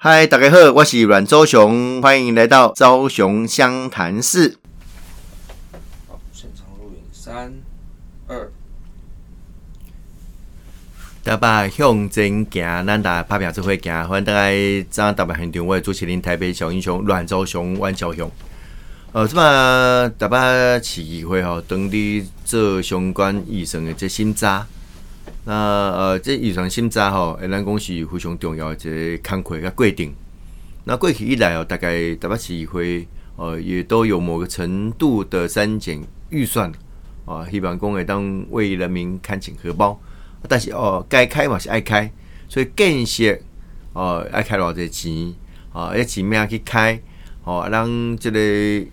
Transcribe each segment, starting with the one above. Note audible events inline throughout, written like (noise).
嗨，大家好，我是阮周雄，欢迎来到周雄湘潭市。好，现场录影，三、二，台北向前行，咱大拍拼做伙行。欢迎大家早台北现场，我是主持人台北小英雄阮周雄、阮昭雄。呃，即摆台北市议会吼，当地做相关医生的这审查。那呃，这预算审查吼，诶咱讲是非常重要的一个工课甲规定。那过去以来哦，大概台北市议会呃也都有某个程度的删减预算啊，希望讲会当为人民看紧荷包。但是哦，该开嘛是爱开，所以建设哦爱开偌侪钱啊，要钱命去开哦，让这个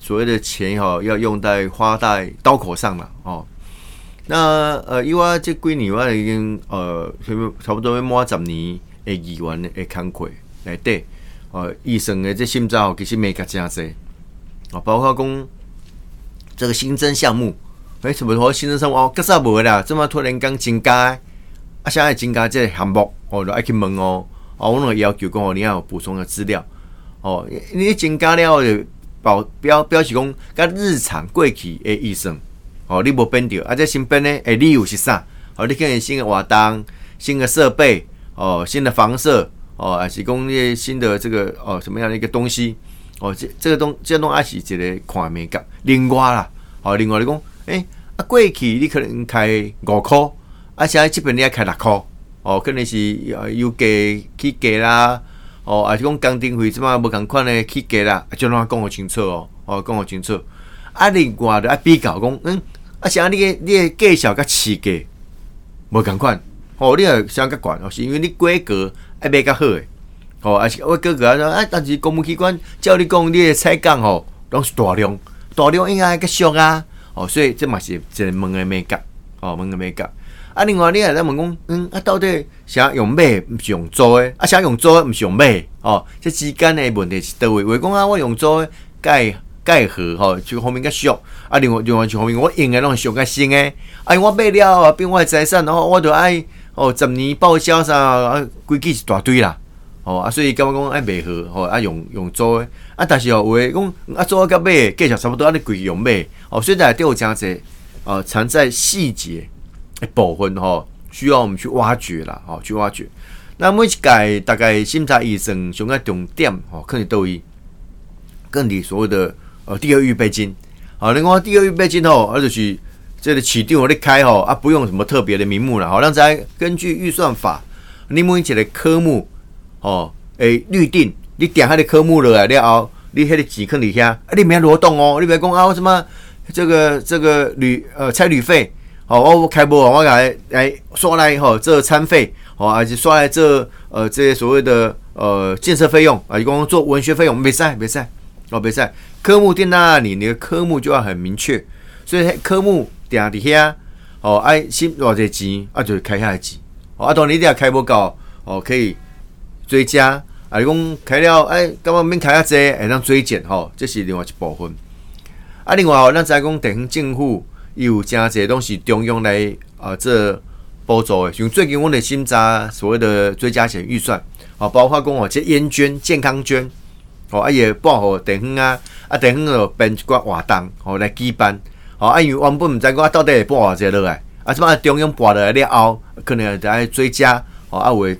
所谓的钱哈要用在花在刀口上了哦。那呃，因为这几年我已经呃，差不多要满十年的医院的工课来底，呃，医生的这心脏其实没个真济啊，包括讲这个新增项目，哎，什么说新增项目哦，格啥无啦，这么突然间增加，啊，现在增加这项目，哦，就爱去问哦，哦，我那要求讲哦，你要补充的资料，哦，你增加了就保标标示讲，甲日常过去的医生。哦，你无变着，啊，这新变呢？诶，理由是啥？哦，你可能新的活动、新的设备、哦，新的房舍、哦，还是讲些新的这个哦，什么样的一个东西？哦，这这个东，这东西是一个看面感。另外啦，哦，另外你讲，诶，啊，过去你可能开五箍，啊，现在这边你要开六箍，哦，可能是有价起价啦，哦，还是讲工程费即嘛无共款的起价啦，啊就让讲互清楚哦，哦，讲互清楚。啊，另外的啊，比较讲，嗯。啊，像你个你个介绍甲市价无共款，吼，你也相较悬哦，是因为你规格爱买较好诶，吼，啊是我哥哥啊说，啊，但是公务机关叫你讲你诶采购吼，拢是大量，大量应该较俗啊，哦，所以这嘛是一个问诶美感，哦，问诶美感。啊，另外你也在问讲，嗯，啊，到底啥用买毋是用租诶？啊，啥用租毋是用买？哦，这之间诶问题是倒位？话讲啊，我用租诶，该。盖好吼，就后面较俗啊！另外另外就后面我用诶拢俗较新诶，哎，我买了啊，变我财产，然后我就爱哦，十年报销啥啊，规矩一大堆啦，哦啊，所以感觉讲爱买好吼，啊用用租诶，啊，但是哦，有诶讲啊，租甲买计价差不多，啊，你规用买哦，所以在都有这样子哦，藏在细节诶部分吼，需要我们去挖掘啦，吼，去挖掘。那每一届大概审查医生上个重点吼，可能都以跟你所谓的。哦，第二预备金，好，另外第二预备金吼，而且是这个起定我咧开吼啊，不用什么特别的名目了，好，让大家根据预算法，你每一个科目哦，诶预定，你点下的科目了了后，你迄个钱坑里遐，啊，你免挪动哦，你别讲啊，什么这个这个旅呃差旅费，哦，我开播我来来刷来吼这餐费，哦，而且刷来这呃这些所谓的呃建设费用啊，一共做文学费用，没使没使哦，没使。科目定在那里，你的科目就要很明确，所以科目定伫遐哦，爱新偌济钱啊，就开下钱哦。啊，当然你一定要开无够哦，可以追加啊。你讲开了，哎，干嘛免开下济，会当追减吼，这是另外一部分。啊，另外哦，咱再讲地方政府伊有真济东西中央来啊，这补助的，像最近我哋新查所谓的追加险预算啊，包括讲哦，这烟捐、健康捐哦，啊也报好地方啊。啊，地方就办一寡活动，吼来举办，吼啊，因为原本毋知讲到底会拨偌济落来，啊，即摆中央拨落来了后，可能在追加，吼啊会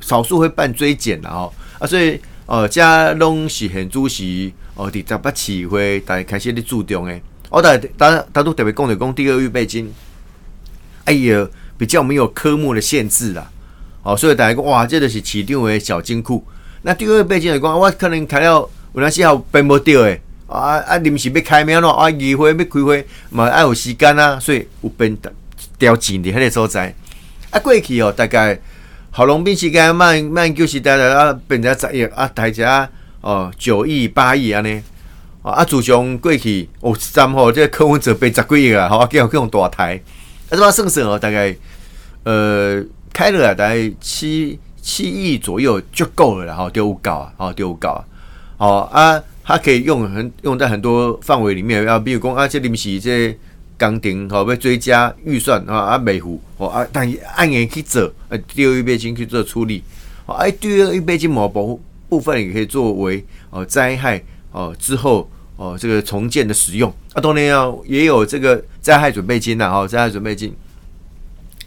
少数会办追减啦，吼啊，所以哦，遮拢是很主席，哦，伫十八市会大开始咧注重诶，我大大大都特别讲着讲第二预备金，哎呀，比较没有科目的限制啦，哦，所以大家讲哇，这个是市场诶小金库，那第二预备金来讲，我可能开了。有阵时候并无着诶，啊啊临时要开名咯，啊议会要开会嘛爱有时间啊，所以有变调钱伫迄个所在。啊过去哦，大概好龙兵时间慢慢就是大概啊变成十亿啊，大家哦九亿八亿安尼。啊自从过去哦三号这柯文哲变十几亿啊，好啊叫叫用大台。啊这嘛算算哦，大概呃开了大概七七亿左右就够了，然后就有够啊，哦就有够啊。哦啊，它可以用很用在很多范围里面啊，比如讲啊，这临时这工程吼要追加预算啊啊，维护哦啊，但按年去做，呃，第二预备金去做处理啊，哎，第二一倍筋膜部部分也可以作为哦灾害哦之后哦这个重建的使用啊，当然要也有这个灾害准备金呐，哈，灾害准备金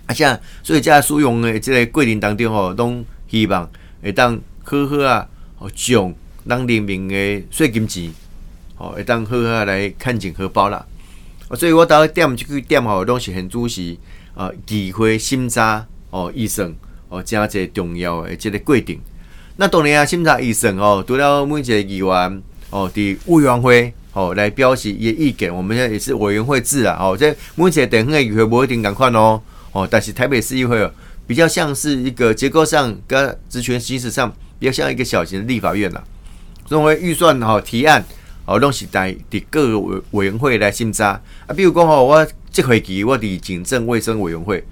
啊，像所以在使用的即个过程当中吼，拢希望会当好好啊，哦，将咱人民的税金钱哦，会当好好来看紧荷包啦。啊所以我到点即句点吼，拢是很主席啊，议会审查哦，医生哦，真侪重要的即个规定。那当然啊，审查医生哦，除了每一个议员哦，伫委员会哦来表示伊意见，我们现在也是委员会制啊。哦，这每一个地方诶议会不一定共款哦。哦，但是台北市议会哦比较像是一个结构上跟职权行使上比较像一个小型的立法院呐。认为预算哦提案。哦，拢是在伫各个委委员会来审查啊。比如讲吼，我这会期我伫警政卫生委员会，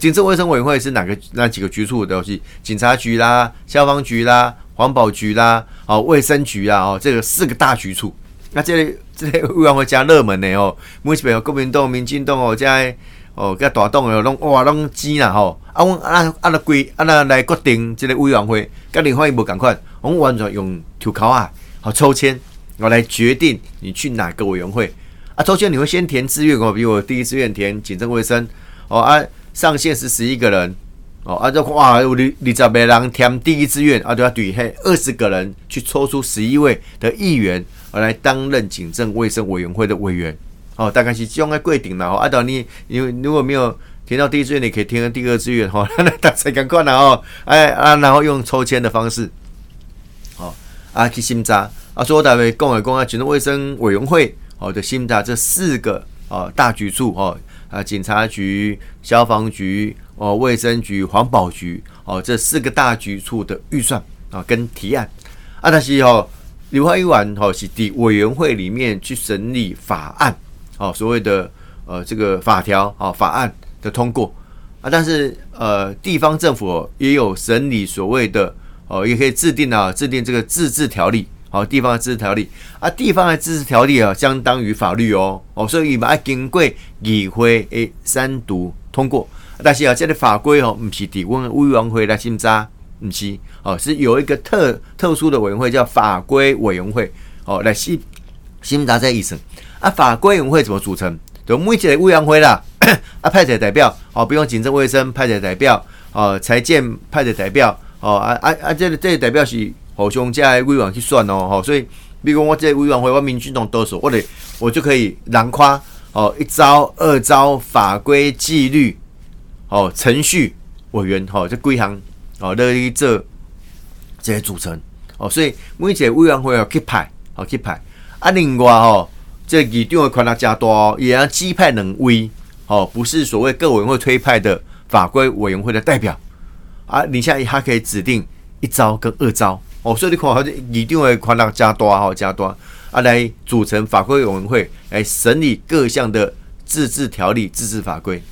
警政卫生委员会是哪个哪几个局处的？是警察局啦、消防局啦、环保局啦、哦卫生局啊，哦这个四个大局处。那这里这里委员会加热门的哦，每一边国民党、民进党哦，加哦加大党的拢哇拢挤啦吼。啊，阮啊啊来规啊来来决定即个委员会，甲另外一无共款，我们完全用抽考啊，好抽签。我来决定你去哪个委员会啊？抽签你会先填志愿哦，比如我第一志愿填警政卫生哦啊，上限是十一个人哦啊，就哇，你你十个人填第一志愿啊，就要对嘿二十个人去抽出十一位的议员而来担任警政卫生委员会的委员哦，大概是这样的规定了哦。啊，到你因为如果没有填到第一志愿，你可以填第二志愿哈，那 (laughs) 大家赶快了哦，哎啊，然后用抽签的方式哦啊去审查。啊，所以我大概讲来讲啊，警政卫生委员会哦的新的这四个哦大局处哦啊，警察局、消防局、哦卫生局、环保局哦这四个大局处的预算啊跟提案。啊，但是哦，刘化一晚哦是第委员会里面去审理法案。哦，所谓的呃这个法条啊法案的通过啊，但是呃地方政府也有审理所谓的哦，也可以制定啊制定这个自治条例。好，地方的自治条例啊，地方的自治条例啊，相当于法律哦，哦，所以把它经过议会诶三读通过，但是啊，这个法规哦，不是地方委员会来审查，不是哦，是有一个特特殊的委员会叫法规委员会哦来审审查这一审啊，法规委员会怎么组成？就每一个委员会啦，(coughs) 啊派的代表哦，比如行政卫生派的代表哦，财建派的代表哦，啊啊啊，这个这个代表是。互相在委员去算哦，吼，所以比如讲我这委员会我民进党多数，我得我就可以囊括哦一招、二招法规纪律哦程序委员吼这几项哦乐于这这些组成哦，所以每一个委员会要去派哦去派啊，另外吼这议长的权力加大，也要击派两位哦，不是所谓各委员会推派的法规委员会的代表啊，你现在还可以指定一招跟二招。哦，所以你看，好像一定会宽大加多哈，加多啊，来组成法规委员会来审理各项的自治条例、自治法规。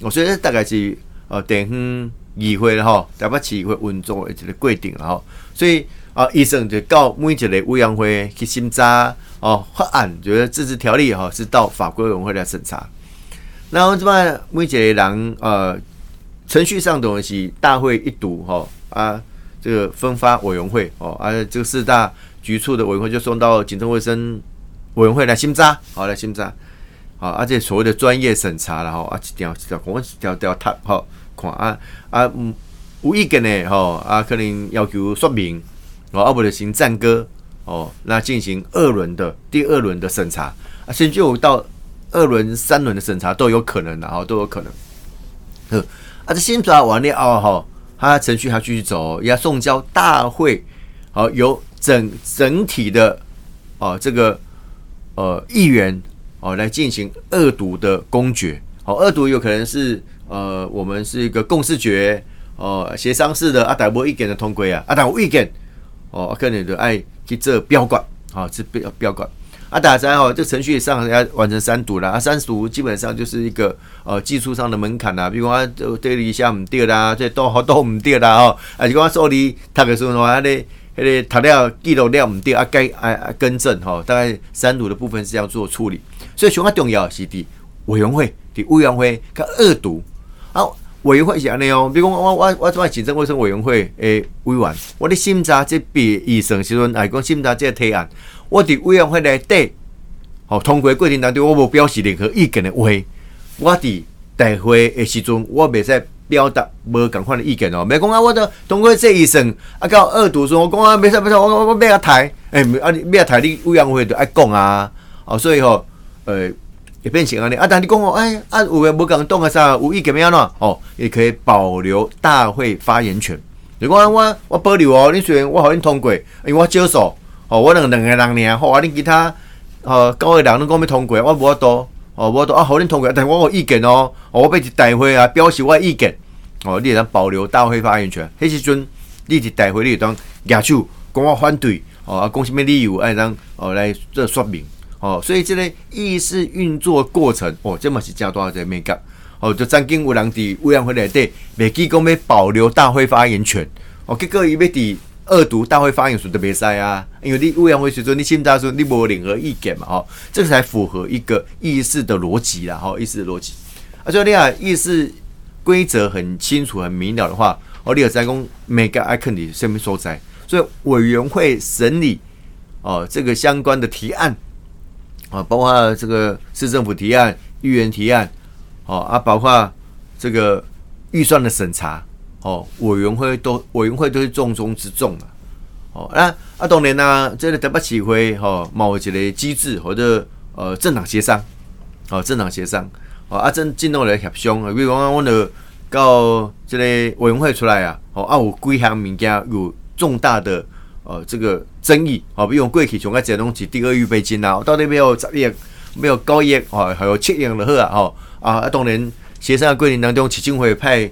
我所以大概是呃，等于议会了哈，台北市议会运作的这个规定了哈。所以啊，医生就告每一个委员会去审查哦，法案觉得自治条例哈是到法规委员会来审查。然后这边每一个人呃，程序上东西大会一读哈啊。这个分发委员会哦，啊，这个四大局处的委员会就送到行政卫生委员会来审查，好来审查，好，而且所谓的专业审查了哈，啊，一条一条我一条条他好看啊啊嗯，无意见呢哈啊，可能要求说明哦，啊，不就行战歌哦，那进行二轮的第二轮的审查啊，甚至有到二轮、三轮的审查都有可能的哈，都有可能。呵，啊，这新抓完了后哈。他程序还继续走，要送交大会，好由整整体的哦这个呃议员哦来进行二读的公决，好二读有可能是呃我们是一个共识决哦协商式的啊，大波意见的通规啊，啊大波意见哦可能就爱去做标管，好这标标管。啊，打三哦，这程序上要完成三读了啊，三读基本上就是一个呃技术上的门槛啦，比如讲对了一下唔对啦，这都好 (laughs) 都唔对啦哦，啊，如果说你读的时候话，迄个迄个读了记录了唔对啊，该啊啊更正哈，大概三读的部分是要做处理，所以上较重要是伫委员会，伫委员会甲二读啊，委员会是安尼哦，比如讲我我我做行政卫生委员会诶委员，我咧审查这笔预算时阵，来讲审查这个提案，我伫委员会内底，吼通过过程当中，我无表示任何意见的话，我伫大会的时阵，我袂使表达无共款的意见哦。袂讲啊，我都通过这预算啊，到二读说，我讲啊，袂使袂使，我我我要台，诶、啊你要台，你委员会就爱讲啊，哦，所以吼，呃。会变成安尼啊！但你讲哦，哎啊，有诶无共动啊啥，有意见要安怎？哦，也可以保留大会发言权。如果我我保留哦，你虽然我互恁通过，因为我少数，哦，我两两个人尔，好啊，恁其他哦九个人拢讲要通过，我无法度，哦，无法度啊，互恁通过，但我有意见哦，哦，我要伫大会啊表示我意见，哦，你会当保留大会发言权。迄时阵你一大会你会当举手讲我反对，哦，啊，讲什么理由，爱当哦来做说明。哦，所以这个议事运作过程，哦，这么是加多少在美感，哦，就曾经有人伫委员会内底，未记讲要保留大会发言权，哦，结果伊要伫二读大会发言时就袂使啊，因为你委员会时阵你审查时你无任何意见嘛，哦，这才符合一个议事的逻辑啦，吼，议事的逻辑。啊，所以你啊，议事规则很清楚、很明了的话，哦，你有在讲每个爱肯定什么所在，所以委员会审理哦这个相关的提案。啊，包括这个市政府提案、议员提案，哦啊，包括这个预算的审查，哦，委员会都委员会都是重中之重嘛，哦，那啊当然呢，这个台北市会哈某一个机制或者呃政党协商，哦政党协商，哦啊正进入来协商，比如讲我哋到这个委员会出来啊，哦啊有几项物件有重大的。呃，这个争议哦，比如过去从个这东西第二预备金啊，到底没有十亿，没有高亿哦，还有七亿的好啊，吼啊，当然协商的过程当中，基金会派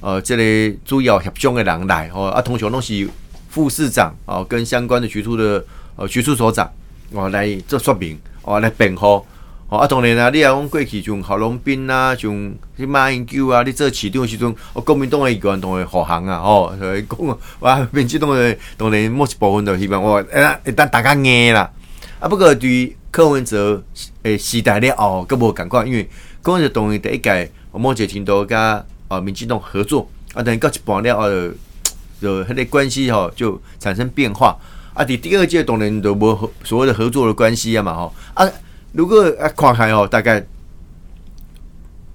呃这类主要协商的人来哦，啊，通常都是副市长哦，跟相关的局处的呃局处所长哦来做说明哦来辩护。哦，啊，当然啊，你也讲过去像郝龙斌啊，像去马英九啊，你做市长时阵，哦，国民党诶议员同会护航啊，吼，所以讲啊 (laughs) 哇，民进党诶当然某一部分就希望我，哎，一旦大家硬啦，啊，不过对柯文哲诶时代了后，佫无共款，因为柯文哲同意第一届某些程度甲啊民进党合作，啊，但到一半了后，就迄个关系吼就产生变化，啊，伫第二届当然就无所谓的合作的关系啊嘛，吼，啊。如果啊看开哦，大概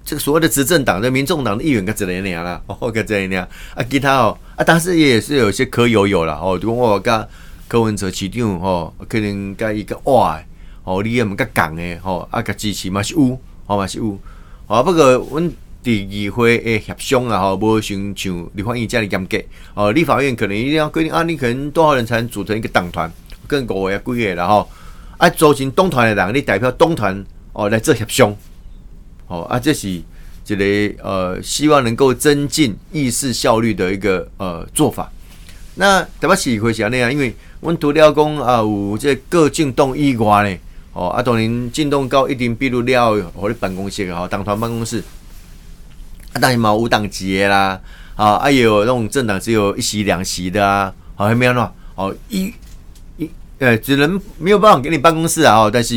这个所谓的执政党的民众党的议员，个这样样啦，(laughs) 哦，个这样样啊，其他哦啊，但是也是有些可有有啦哦。如果我甲柯文哲市长哦，可能甲一个哇哦，你也毋甲讲诶吼，啊，甲支持嘛是有，哦嘛是有，哦，不过阮第二会诶协商啊，吼，无像像立法院这样严格哦，立法院可能一定要规定啊，你可能多少人才能组成一个党团，跟五个啊几个啦吼。啊，组成东团的人，你代表东团哦来做协商，哦啊，这是一个呃，希望能够增进议事效率的一个呃做法。那特别是会是那样，因为阮涂料工啊有这各进动以外呢，哦啊，当然进动到一定比如了，或者办公室哦，党团办公室，啊，当然嘛有党籍的啦，啊啊也有那种政党只有一席两席的啊，好还没有喏，哦一。呃，只能没有办法给你办公室啊！哦，但是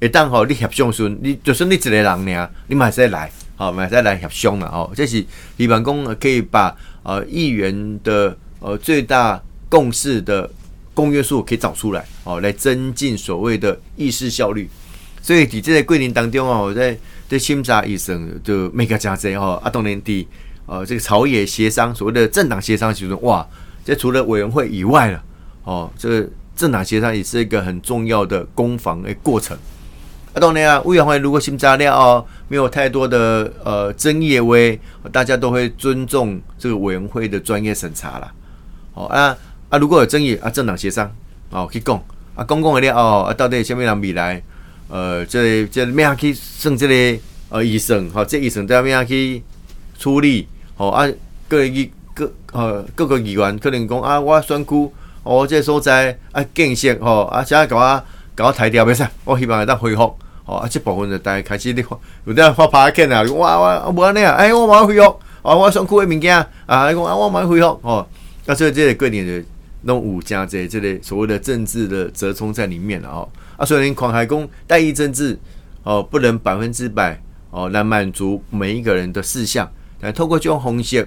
一旦吼你协商顺，你就算你一个人呢，你马上来，好马上来协商嘛！哦，这是李办公可以把呃议员的呃最大共识的公约数可以找出来，哦，来增进所谓的议事效率。所以伫这个桂林当中哦，在在审查医生就每个加济哦，啊，当年伫呃这个朝野协商所谓的政党协商其中，哇，这除了委员会以外了，哦，这个。政党协商也是一个很重要的攻防的过程。啊，当然啊，委员会如果新材料哦，没有太多的呃争议为，大家都会尊重这个委员会的专业审查啦。哦啊啊，如果有争议啊，政党协商哦去讲啊，公共的了哦啊，到底什么人未来呃，这这咩样去算这个呃医生？好，这医生都要咩样去处理？哦啊，各议各呃各个议员可能讲啊，我选区。哦，这所在啊，建设吼啊，现在搞啊搞抬掉，袂使，我希望会当恢复。哦，啊，这部分就大家开始咧有啲发拍片啊，哇哇，无安尼啊，哎，我马上恢复，哦，我想区的物件啊，讲啊，我马上恢复。哦，啊，所以这个概念就弄有加这这类所谓的政治的折冲在里面了哦。啊，所以狂海公代议政治哦，不能百分之百哦来满足每一个人的事项，来透过这种红线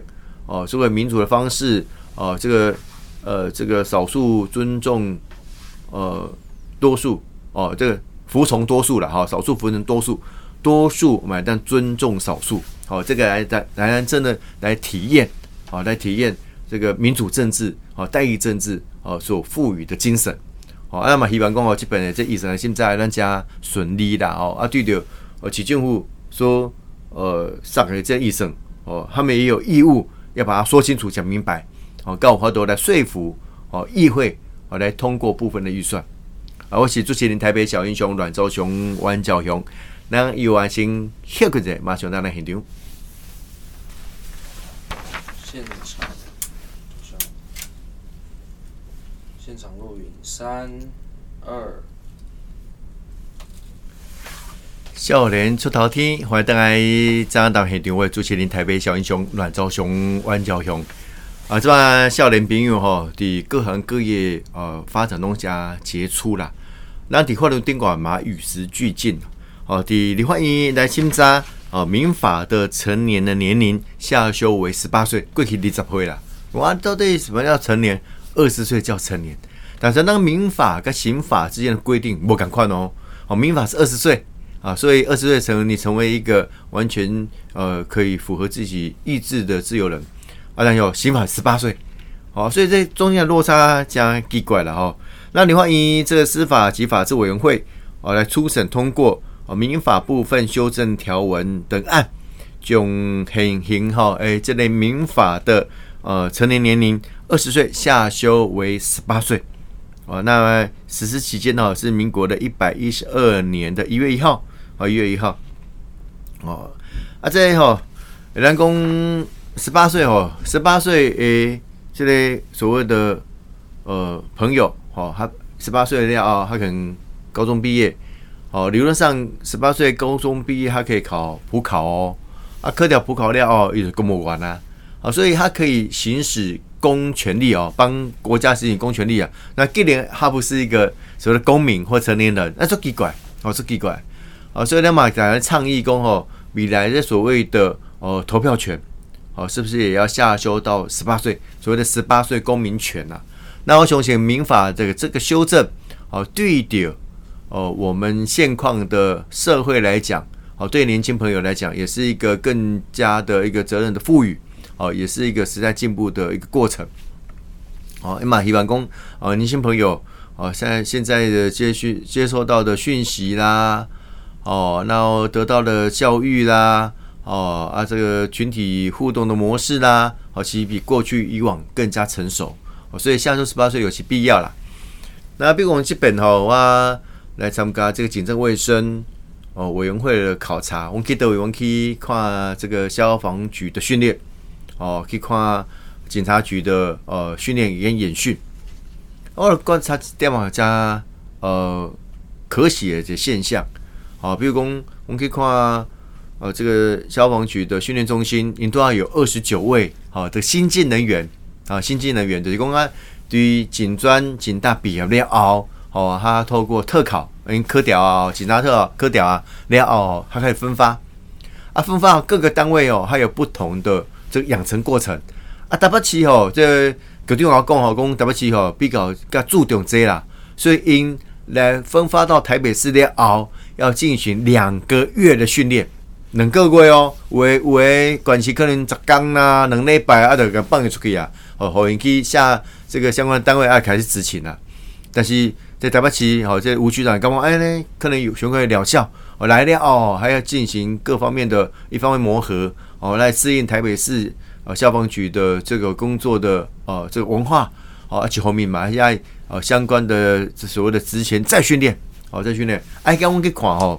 哦，作为民主的方式哦，这个呃这个少数尊重呃多数哦，这个服从多数了哈，少数服从多数，多数买单尊重少数，好，这个来来来真的来体验，好来体验这个民主政治哦，代议政治哦所赋予的精神。哦，那么希望讲哦，基本的这意思现在咱家顺利啦哦，啊对着呃市政府说呃上个这医生哦，他们也有义务要把它说清楚讲明白，哦，告好多来说服哦议会哦来通过部分的预算。啊，我是主持人台北小英雄阮昭雄、阮兆雄，咱有完先歇个者，马上咱来现场。现场。现场录影，三二。少年出头天，欢迎大家张到现场为主持人台北小英雄阮昭雄、阮兆雄。啊，这帮少年朋友吼，伫各行各业呃发展拢加杰出啦。咱伫法律顶管嘛与时俱进。哦，伫李焕英来新查哦，民法的成年的年龄下修为十八岁，过去二十岁啦。我到底什么叫成年？二十岁叫成年，但是那个民法跟刑法之间的规定不赶快哦。哦，民法是二十岁啊，所以二十岁成你成为一个完全呃可以符合自己意志的自由人。啊，然有刑法十八岁，好，所以这中间的落差加奇怪了哈。那你欢迎这个司法及法制委员会哦来初审通过哦民法部分修正条文等案，就很行哈。哎，这类民法的呃成年年龄。二十岁下修为十八岁，哦，那实施期间呢是民国的一百一十二年的一月一号，啊，一月一号，哦，啊，这吼，人工十八岁哦，十八岁诶，这类所谓的呃朋友，哦，他十八岁的料啊，他可能高中毕业，哦，理论上十八岁高中毕业，他可以考普考哦，啊，科掉普考料哦，一直公不完啊，啊，所以他可以行使。公权力哦，帮国家实行公权力啊。那既然他不是一个所谓的公民或成年人，那就奇怪，哦，是奇怪，哦，所以呢嘛，在倡议公哦，未来的所谓的呃投票权，哦，是不是也要下修到十八岁？所谓的十八岁公民权呐？那我想请民法这个这个修正，哦，对的，哦，我们现况的社会来讲，哦，对年轻朋友来讲，也是一个更加的一个责任的赋予。哦，也是一个时代进步的一个过程。哦，哎嘛，希望公哦，年轻朋友哦，现在现在的接讯接收到的讯息啦，哦，然后得到的教育啦，哦啊，这个群体互动的模式啦，哦，其实比过去以往更加成熟。哦，所以下周十八岁有其必要啦。那比如我们基本吼啊，来参加这个警政卫生哦委员会的考察，我们可以得我们可以看这个消防局的训练。哦，去看警察局的呃训练跟演训，偶尔观察点嘛加呃可喜的这现象，好，比如讲我们可以看呃这个消防局的训练中心，你都要有二十九位好的新进人员啊，新进人员就是讲啊，对于警专、警大毕业了后，哦，他透过特考，因科调啊、警察特科调啊了后，他可以分发啊，分发各个单位哦，还有不同的。这个养成过程啊，台北市吼，这各地方讲吼，讲台北市吼比较较注重这啦，所以因来分发到台北市了后，要进行两个月的训练，两个月哦，有有诶，关系可能十天啦，两礼拜啊，就给放出去啊，哦，后因去下这个相关单位啊开始执勤啦。但是在台北市吼，这吴局长刚刚哎呢，可能有相关疗效，哦来了哦，还要进行各方面的一方面磨合。哦，来适应台北市呃消防局的这个工作的呃这个文化，哦，而且后面嘛，现在呃相关的所谓的之前再训练，哦，再训练，哎，刚我给看哦，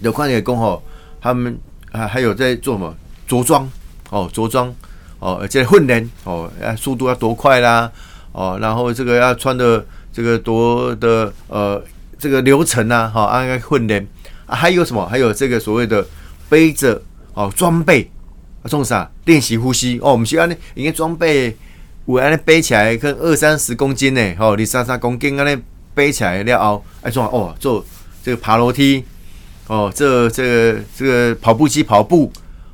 有看见工哦，他们还还有在做什么着装，哦，着装，哦，而且训练，哦，速度要多快啦，哦，然后这个要穿的这个多的呃这个流程呐，哈，按个训练，啊，还有什么？还有这个所谓的背着。哦，装备啊，做啥？练习呼吸哦。我们需要呢，应该装备，我安尼背起来，跟二三十公斤呢，哦，二三十公斤安尼背起来了后，哎，做哦，做这个爬楼梯，哦，这这个这个跑步机跑步，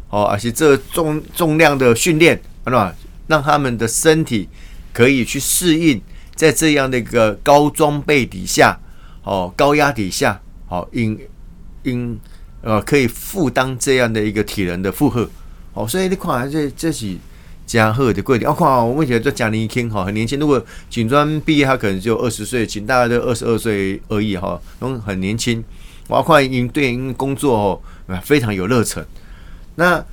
哦，而且这重重量的训练，啊？让他们的身体可以去适应在这样的一个高装备底下，哦，高压底下，哦，应应呃可以负担这样的一个体能的负荷，哦，所以你看这这是加贺的贵点。我看我目前在讲年轻哈，很年轻。如果警专毕业，他可能就二十岁，警大概都二十二岁而已哈，都很年轻。我看因对因工作哦，非常有热忱。那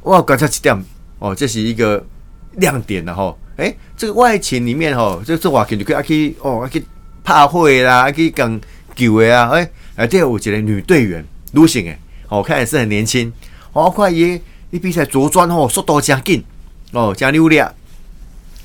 我观察一点哦，这是一个亮点的哈。诶，这个外勤里面哈，这这话肯定可以去哦，去拍会啦，去讲球的啊。诶，哎，第二有一个女队员女性诶，哦，看也是很年轻。我看伊伊比赛着装吼，速度加紧哦，加溜亮。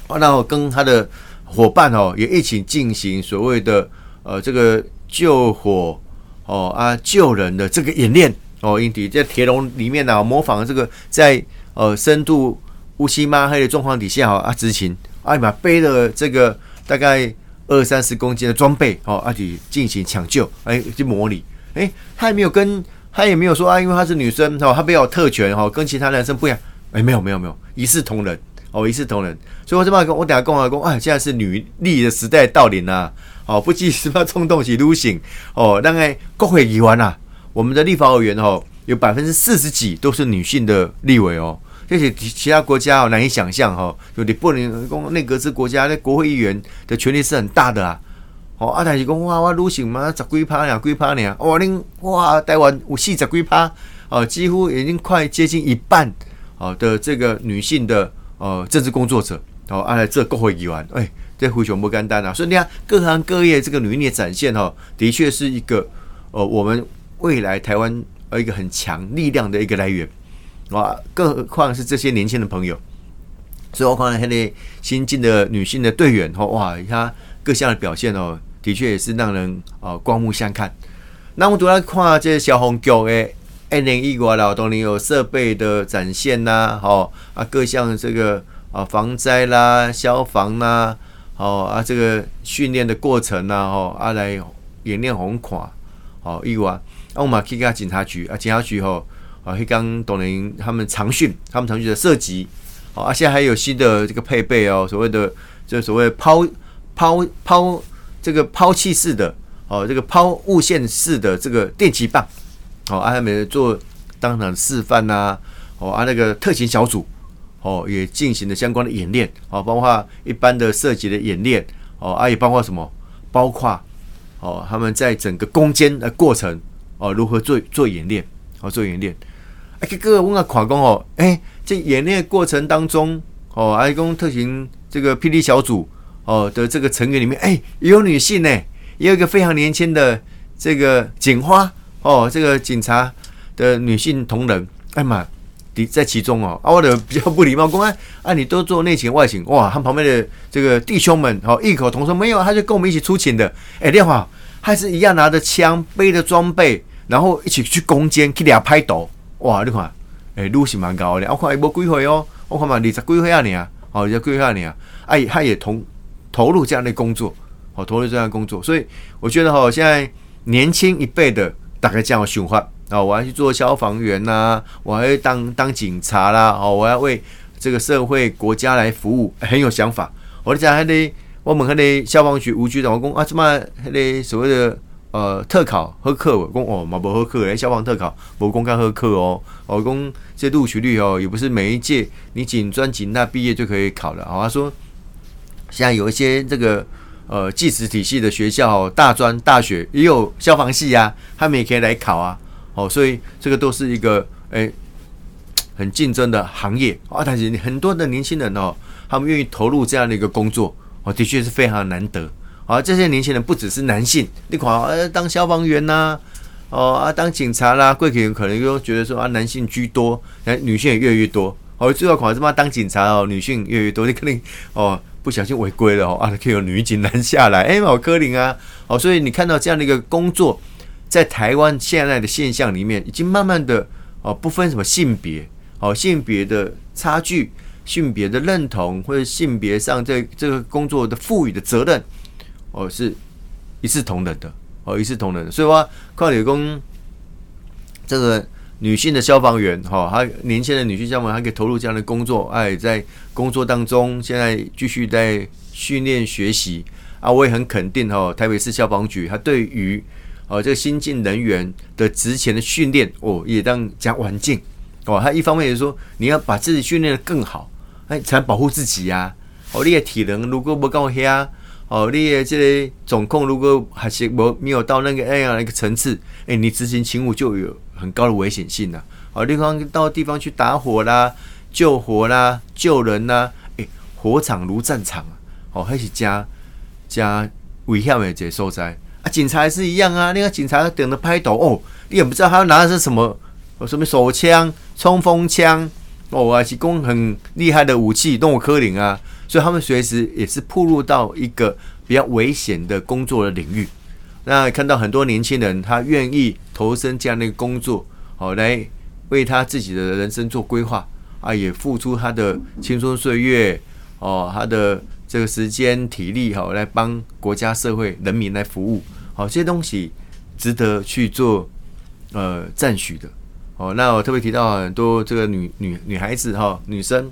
然后跟他的伙伴哦，也一起进行所谓的呃这个救火哦啊救人的这个演练哦，因底在铁笼里面呢，模仿这个在呃深度乌漆抹黑的状况底下哦啊执勤，啊嘛背了这个大概二三十公斤的装备哦，啊去进行抢救，哎去模拟，哎他也没有跟他也没有说啊，因为她是女生哦，她比较特权哦，跟其他男生不一样，哎没有没有没有一视同仁。哦，一视同仁，所以我这边跟我等下跟我讲，哎，现在是女力的时代到临啦，哦，不计什么冲动起撸醒，哦，那个国会议员啊，我们的立法委员哦，有百分之四十几都是女性的立委哦，这些其他国家哦难以想象哈，就你不能讲内阁制国家那国会议员的权力是很大的啊，哦，啊，但是讲哇，我撸醒嘛，十几趴两几趴呢，哇，恁哇，台湾有四十几趴，哦，几乎已经快接近一半哦的这个女性的。呃，政治工作者。哦，啊，这国会议员，哎，这非常不简单啊！所以你看，各行各业这个履历展现哦，的确是一个呃，我们未来台湾呃一个很强力量的一个来源啊，更何况是这些年轻的朋友。所以我看到那些新进的女性的队员哦，哇，她各项的表现哦，的确也是让人啊刮目相看。那我们主要看这消防局的。二零一国劳动力有设备的展现呐，好啊，各项这个啊防灾啦、消防啦，哦啊，这个训练的过程呐，吼啊来演练红款，好一国啊，我们去个警察局啊，警察局吼啊，去刚董林他们长训，他们长训的射击，好，而且还有新的这个配备哦，所谓的就所谓抛抛抛这个抛弃式的哦，这个抛物线式的这个电击棒。哦，阿他们做当场示范呐，哦，啊那个特勤小组，哦也进行了相关的演练，哦，包括一般的射击的演练，哦，啊也包括什么？包括哦他们在整个攻坚的过程，哦如何做做演练，哦做演练。哎，哥哥问个垮工哦，哎，这演练过程当中，哦，阿公特勤这个霹雳小组，哦的这个成员里面，哎，也有女性呢，也有一个非常年轻的这个警花。哦，这个警察的女性同仁，哎妈，在其中哦。啊，我的比较不礼貌，公安啊，你都做内勤外勤，哇，他旁边的这个弟兄们，哦，异口同声，没有，他就跟我们一起出勤的。哎，电话还是一样拿着枪，背着装备，然后一起去攻坚，去俩拍斗。哇，你看，哎，路是蛮高的。我看一波几回哦，我看嘛二十几回啊你啊，哦，二十几回啊你啊，哎，他也同投入这样的工作，哦，投入这样的工作，所以我觉得哈，现在年轻一辈的。大概这样想法啊，我要去做消防员呐，我要当当警察啦，哦，我要为这个社会国家来服务，很有想法。我讲还得我们还得消防局吴局长我讲啊，什么还得所谓的呃特考喝课，我讲哦嘛不喝课，诶，消防特考不公开喝课哦，我讲这录取率哦，也不是每一届你警专警大毕业就可以考了。好，他说现在有一些这个。呃，技职体系的学校，大专、大学也有消防系啊，他们也可以来考啊。哦，所以这个都是一个诶很竞争的行业啊。但是很多的年轻人哦，他们愿意投入这样的一个工作，哦，的确是非常难得。啊，这些年轻人不只是男性，你看，呃，当消防员呐，哦啊，当警察啦，贵客可能又觉得说啊，男性居多，男女性也越来越多。哦，最后考什么当警察哦，女性越来越多，你肯定哦。不小心违规了哦啊，可以有女警拦下来，哎，好科林啊，哦，所以你看到这样的一个工作，在台湾现在的现象里面，已经慢慢的哦，不分什么性别，哦，性别的差距、性别的认同或者性别上这这个工作的赋予的责任，哦，是一视同仁的，哦，一视同仁的。所以话，矿理工这个女性的消防员哈，她年轻的女性消防员，她可以投入这样的工作，哎，在工作当中现在继续在训练学习啊，我也很肯定哈，台北市消防局它对于哦这个新进人员的职前的训练哦，也当加环境哦，它一方面也是说你要把自己训练的更好，哎，才能保护自己呀。哦，你的体能如果不够下，哦，你的这个总控如果还是没没有到那个那样的一个层次，哎，你执行勤务就有很高的危险性呐。哦，地方到地方去打火啦、救火啦、救人啦，哎，火场如战场啊，哦，还是加加危险的一个所在警察也是一样啊，那个警察等着拍头哦，你也不知道他拿的是什么，什么手枪、冲锋枪，哦，还是供很厉害的武器，动物科林啊。所以他们随时也是步入到一个比较危险的工作的领域。那看到很多年轻人，他愿意投身这样的一个工作，好来为他自己的人生做规划啊，也付出他的青春岁月哦，他的这个时间体力好来帮国家社会人民来服务。好，这些东西值得去做呃赞许的。哦，那我特别提到很多这个女女女孩子哈，女生。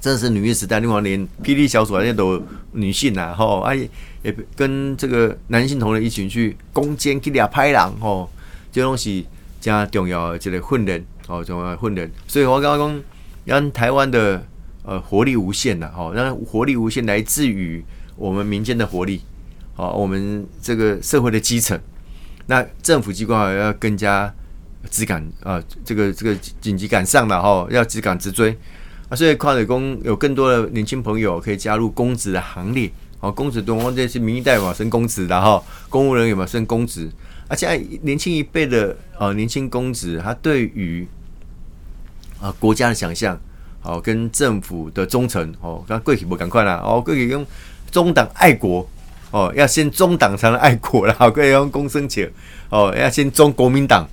真的是女力时代，另外连霹雳小组那些都女性呐，吼，哎，也跟这个男性同仁一起去攻坚，去俩拍人，吼，这东西加重要的这个训练，哦，重要训练。所以我刚刚讲，让台湾的呃活力无限呐，吼，让活力无限来自于我们民间的活力，啊，我们这个社会的基层，那政府机关要更加只赶啊，这个这个紧急赶上了，吼，要直赶直追。啊，所以跨水工有更多的年轻朋友可以加入公职的行列。哦，公职多，这是民意代表升公职的哈，公务人员嘛升公职。而且年轻一辈的呃年轻公职，他对于啊国家的想象，好跟政府的忠诚，哦，那贵体不赶快啦，哦，贵体用中党爱国，哦，要先中党才能爱国啦，可以用公生钱，哦，要先中国民党，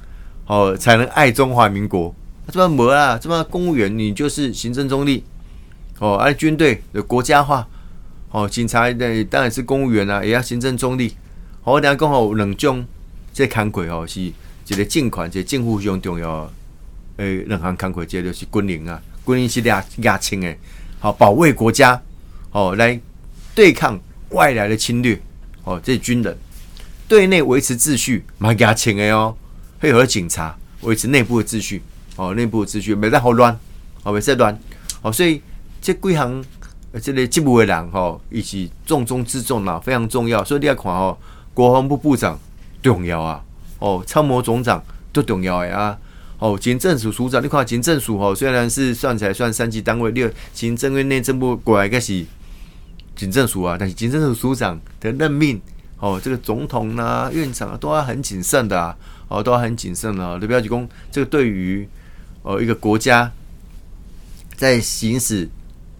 哦，才能爱中华民国。这么没啊？这么公务员你就是行政中立哦，而军队的国家化哦，警察的当然是公务员啊，也要行政中立。好，等下讲好两种这看鬼哦，是一个政权，一个政府上重要诶，两行看鬼，这就是军人啊，军人是俩亚青诶，好保卫国家哦，来对抗外来的侵略哦，这军人对内维持秩序，蛮亚青的哦，配合警察维持内部的秩序。哦，内部的秩序没在好乱，哦，没在乱，哦，所以这几行这类进步的人，吼，以及重中之重啦，非常重要。所以你要看哦，国防部部长重要啊，哦，参谋总长都重要的啊，哦，行政署署长，你看行政署哦，虽然是算起来算三级单位，六行政院内政部过来个是行政署啊，但是行政署署长的任命，哦，这个总统呐、院长啊，都要很谨慎的啊，哦，都要很谨慎的，你不要去讲这个对于。呃，一个国家在行使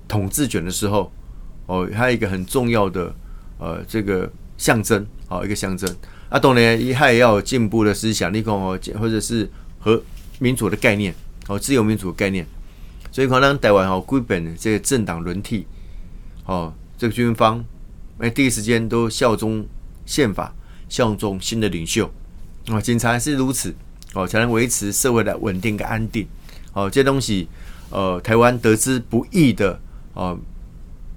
统治权的时候，哦，还有一个很重要的呃，这个象征，好一个象征。啊，当然，他也要有进步的思想，你看哦，或者是和民主的概念，哦，自由民主的概念。所以可能台湾哦，基本这个政党轮替，哦，这个军方哎，第一时间都效忠宪法，效忠新的领袖。哦，警察是如此，哦，才能维持社会的稳定跟安定。哦，这东西，呃，台湾得之不易的，哦，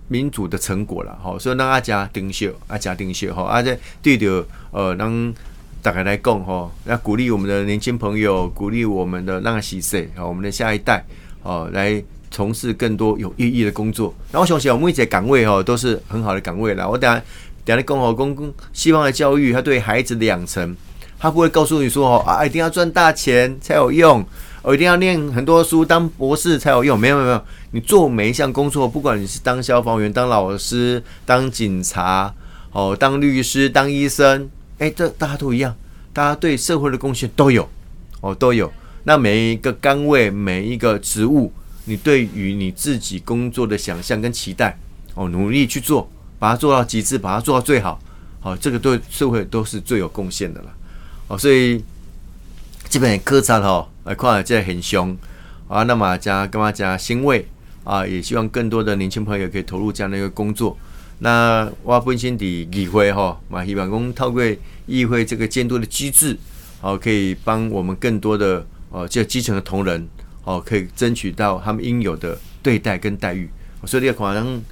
民主的成果了，好，所以让阿家丁秀，阿家丁秀，哈，阿在对着，呃，让大家来讲，哈，要鼓励我们的年轻朋友，鼓励我们的让喜岁，好，我们的下一代，哦，来从事更多有意义的工作。然后，想起我们一些岗位，哈，都是很好的岗位啦。我等下等下讲好公公希望的教育，他对孩子的养成，他不会告诉你说，哦，啊，一定要赚大钱才有用。我一定要念很多书，当博士才有用。没有没有没有，你做每一项工作，不管你是当消防员、当老师、当警察、哦，当律师、当医生，哎，这大家都一样，大家对社会的贡献都有，哦，都有。那每一个岗位、每一个职务，你对于你自己工作的想象跟期待，哦，努力去做，把它做到极致，把它做到最好，好，这个对社会都是最有贡献的了。哦，所以基本科察哈。来看这很凶啊，那么加干嘛加欣慰啊？也希望更多的年轻朋友可以投入这样的一个工作。那我本身的议会哈，嘛希望讲透过议会这个监督的机制，好可以帮我们更多的哦，这基层的同仁哦，可以争取到他们应有的对待跟待遇。所以你可能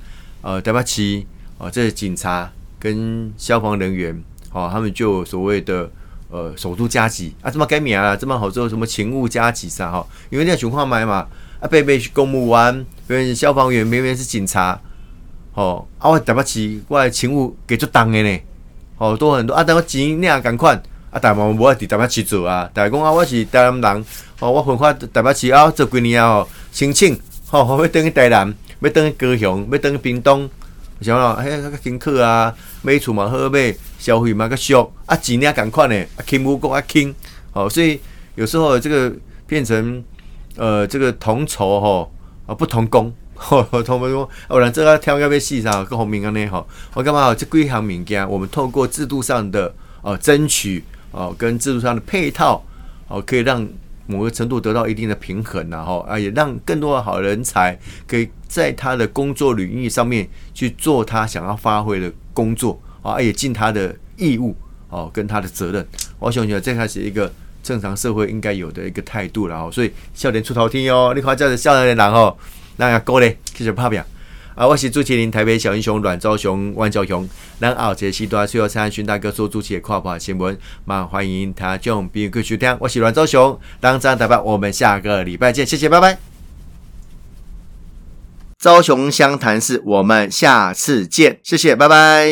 呃，台北市哦，这些警察跟消防人员哦，他们就所谓的呃首都加急啊，这么改名啊，这么好做什么勤务加急啥哈？因为那情况买嘛，啊，贝贝是公务员，别人消防员，明明是警察，哦，啊，我台北市我的勤务给做当的呢，哦，多很多啊，等我钱你也赶快啊，但嘛无爱伫台北市做啊，但系讲啊，我是台南人，哦，我分发台北市啊，做几年啊，吼，申请，吼，要等去台南，要等去高雄，要等去屏东。想咯，哎，那个辛苦啊，买厝嘛好买，消费嘛较俗，啊钱也共款诶，啊勤务工啊轻，哦，所以有时候这个变成呃这个同酬吼啊不同工，吼同工，哦，然这个挑要要细啥，跟红明安尼吼，我干嘛？这几项物件，我们透过制度上的呃争取，哦，跟制度上的配套，哦，可以让。某个程度得到一定的平衡，然后啊，也让更多的好人才可以在他的工作领域上面去做他想要发挥的工作啊，也尽他的义务哦，跟他的责任。我想得这才是一个正常社会应该有的一个态度了哦。所以笑脸出头天哦，你看这是笑脸的人哦，那个高嘞，继续拍表。啊，我是朱麒麟，台北小英雄阮昭雄、万昭雄，咱后节时段需要参询大哥做主持的跨跑新闻，嘛欢迎他将别个收听。我是阮昭雄，当张代表，我们下个礼拜见，谢谢，拜拜。昭雄湘潭市，我们下次见，谢谢，拜拜。